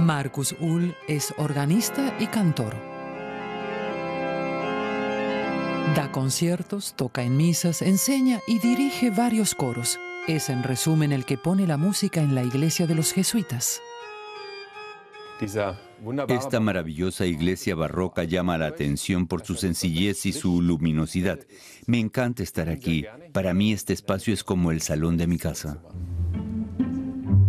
Marcus Ull es organista y cantor. Da conciertos, toca en misas, enseña y dirige varios coros. Es en resumen el que pone la música en la iglesia de los jesuitas. Esta maravillosa iglesia barroca llama la atención por su sencillez y su luminosidad. Me encanta estar aquí. Para mí este espacio es como el salón de mi casa.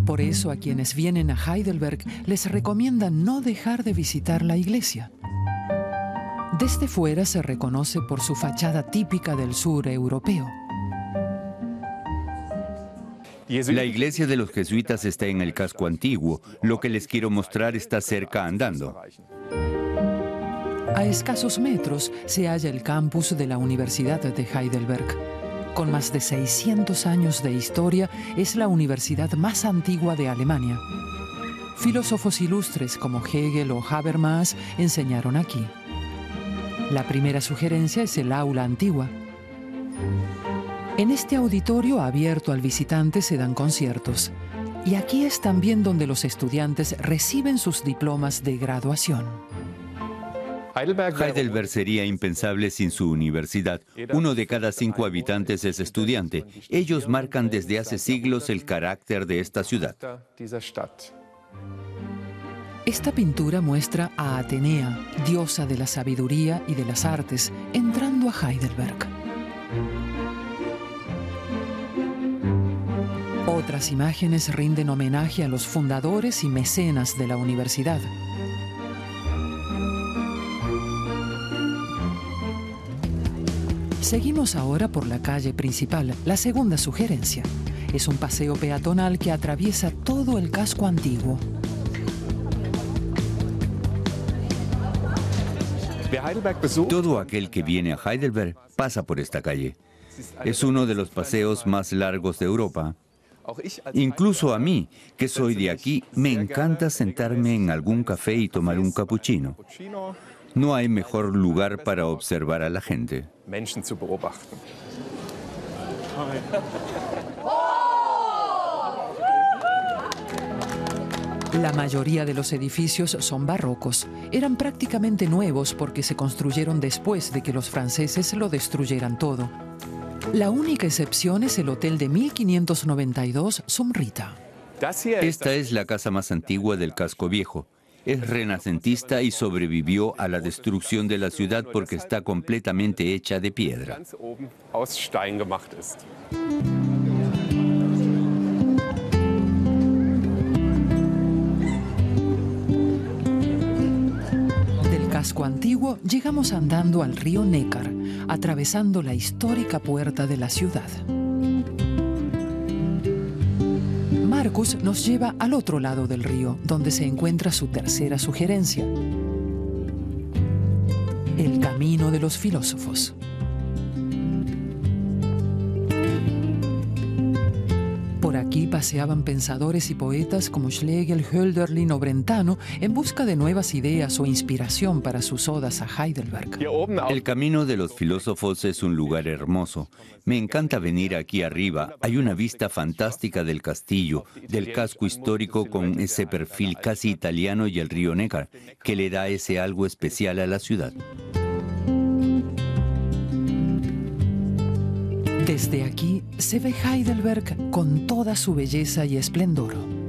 Por eso a quienes vienen a Heidelberg les recomiendan no dejar de visitar la iglesia. Desde fuera se reconoce por su fachada típica del sur europeo. La iglesia de los jesuitas está en el casco antiguo. Lo que les quiero mostrar está cerca andando. A escasos metros se halla el campus de la Universidad de Heidelberg. Con más de 600 años de historia, es la universidad más antigua de Alemania. Filósofos ilustres como Hegel o Habermas enseñaron aquí. La primera sugerencia es el aula antigua. En este auditorio abierto al visitante se dan conciertos. Y aquí es también donde los estudiantes reciben sus diplomas de graduación. Heidelberg sería impensable sin su universidad. Uno de cada cinco habitantes es estudiante. Ellos marcan desde hace siglos el carácter de esta ciudad. Esta pintura muestra a Atenea, diosa de la sabiduría y de las artes, entrando a Heidelberg. Otras imágenes rinden homenaje a los fundadores y mecenas de la universidad. Seguimos ahora por la calle principal, la segunda sugerencia. Es un paseo peatonal que atraviesa todo el casco antiguo. Todo aquel que viene a Heidelberg pasa por esta calle. Es uno de los paseos más largos de Europa. Incluso a mí, que soy de aquí, me encanta sentarme en algún café y tomar un cappuccino. No hay mejor lugar para observar a la gente. La mayoría de los edificios son barrocos. Eran prácticamente nuevos porque se construyeron después de que los franceses lo destruyeran todo. La única excepción es el hotel de 1592 Sumrita. Esta es la casa más antigua del casco viejo. Es renacentista y sobrevivió a la destrucción de la ciudad porque está completamente hecha de piedra. casco antiguo llegamos andando al río Nécar, atravesando la histórica puerta de la ciudad. Marcus nos lleva al otro lado del río, donde se encuentra su tercera sugerencia, el camino de los filósofos. Aquí paseaban pensadores y poetas como Schlegel, Hölderlin o Brentano en busca de nuevas ideas o inspiración para sus odas a Heidelberg. El camino de los filósofos es un lugar hermoso. Me encanta venir aquí arriba. Hay una vista fantástica del castillo, del casco histórico con ese perfil casi italiano y el río Neckar, que le da ese algo especial a la ciudad. Desde aquí se ve Heidelberg con toda su belleza y esplendor.